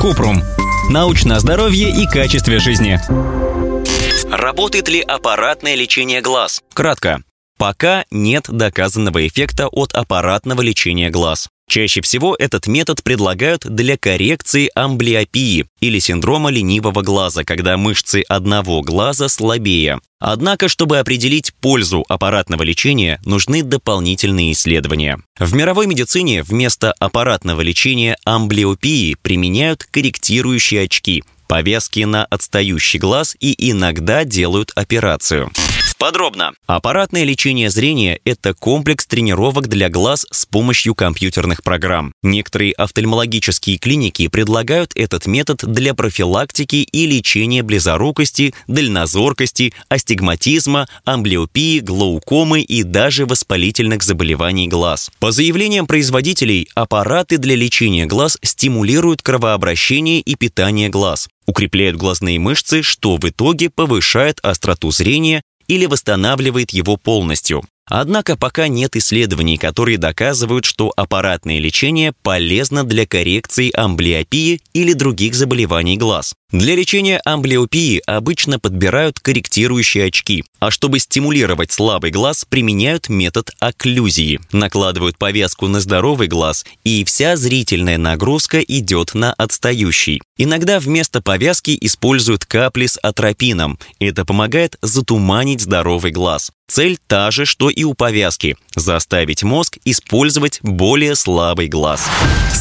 Купрум. Научное здоровье и качестве жизни. Работает ли аппаратное лечение глаз? Кратко. Пока нет доказанного эффекта от аппаратного лечения глаз. Чаще всего этот метод предлагают для коррекции амблиопии или синдрома ленивого глаза, когда мышцы одного глаза слабее. Однако, чтобы определить пользу аппаратного лечения, нужны дополнительные исследования. В мировой медицине вместо аппаратного лечения амблиопии применяют корректирующие очки, повязки на отстающий глаз и иногда делают операцию. Подробно. Аппаратное лечение зрения – это комплекс тренировок для глаз с помощью компьютерных программ. Некоторые офтальмологические клиники предлагают этот метод для профилактики и лечения близорукости, дальнозоркости, астигматизма, амблиопии, глаукомы и даже воспалительных заболеваний глаз. По заявлениям производителей, аппараты для лечения глаз стимулируют кровообращение и питание глаз, укрепляют глазные мышцы, что в итоге повышает остроту зрения или восстанавливает его полностью. Однако пока нет исследований, которые доказывают, что аппаратное лечение полезно для коррекции амблиопии или других заболеваний глаз. Для лечения амблиопии обычно подбирают корректирующие очки, а чтобы стимулировать слабый глаз, применяют метод окклюзии. Накладывают повязку на здоровый глаз, и вся зрительная нагрузка идет на отстающий. Иногда вместо повязки используют капли с атропином. Это помогает затуманить здоровый глаз. Цель та же, что и у повязки – заставить мозг использовать более слабый глаз.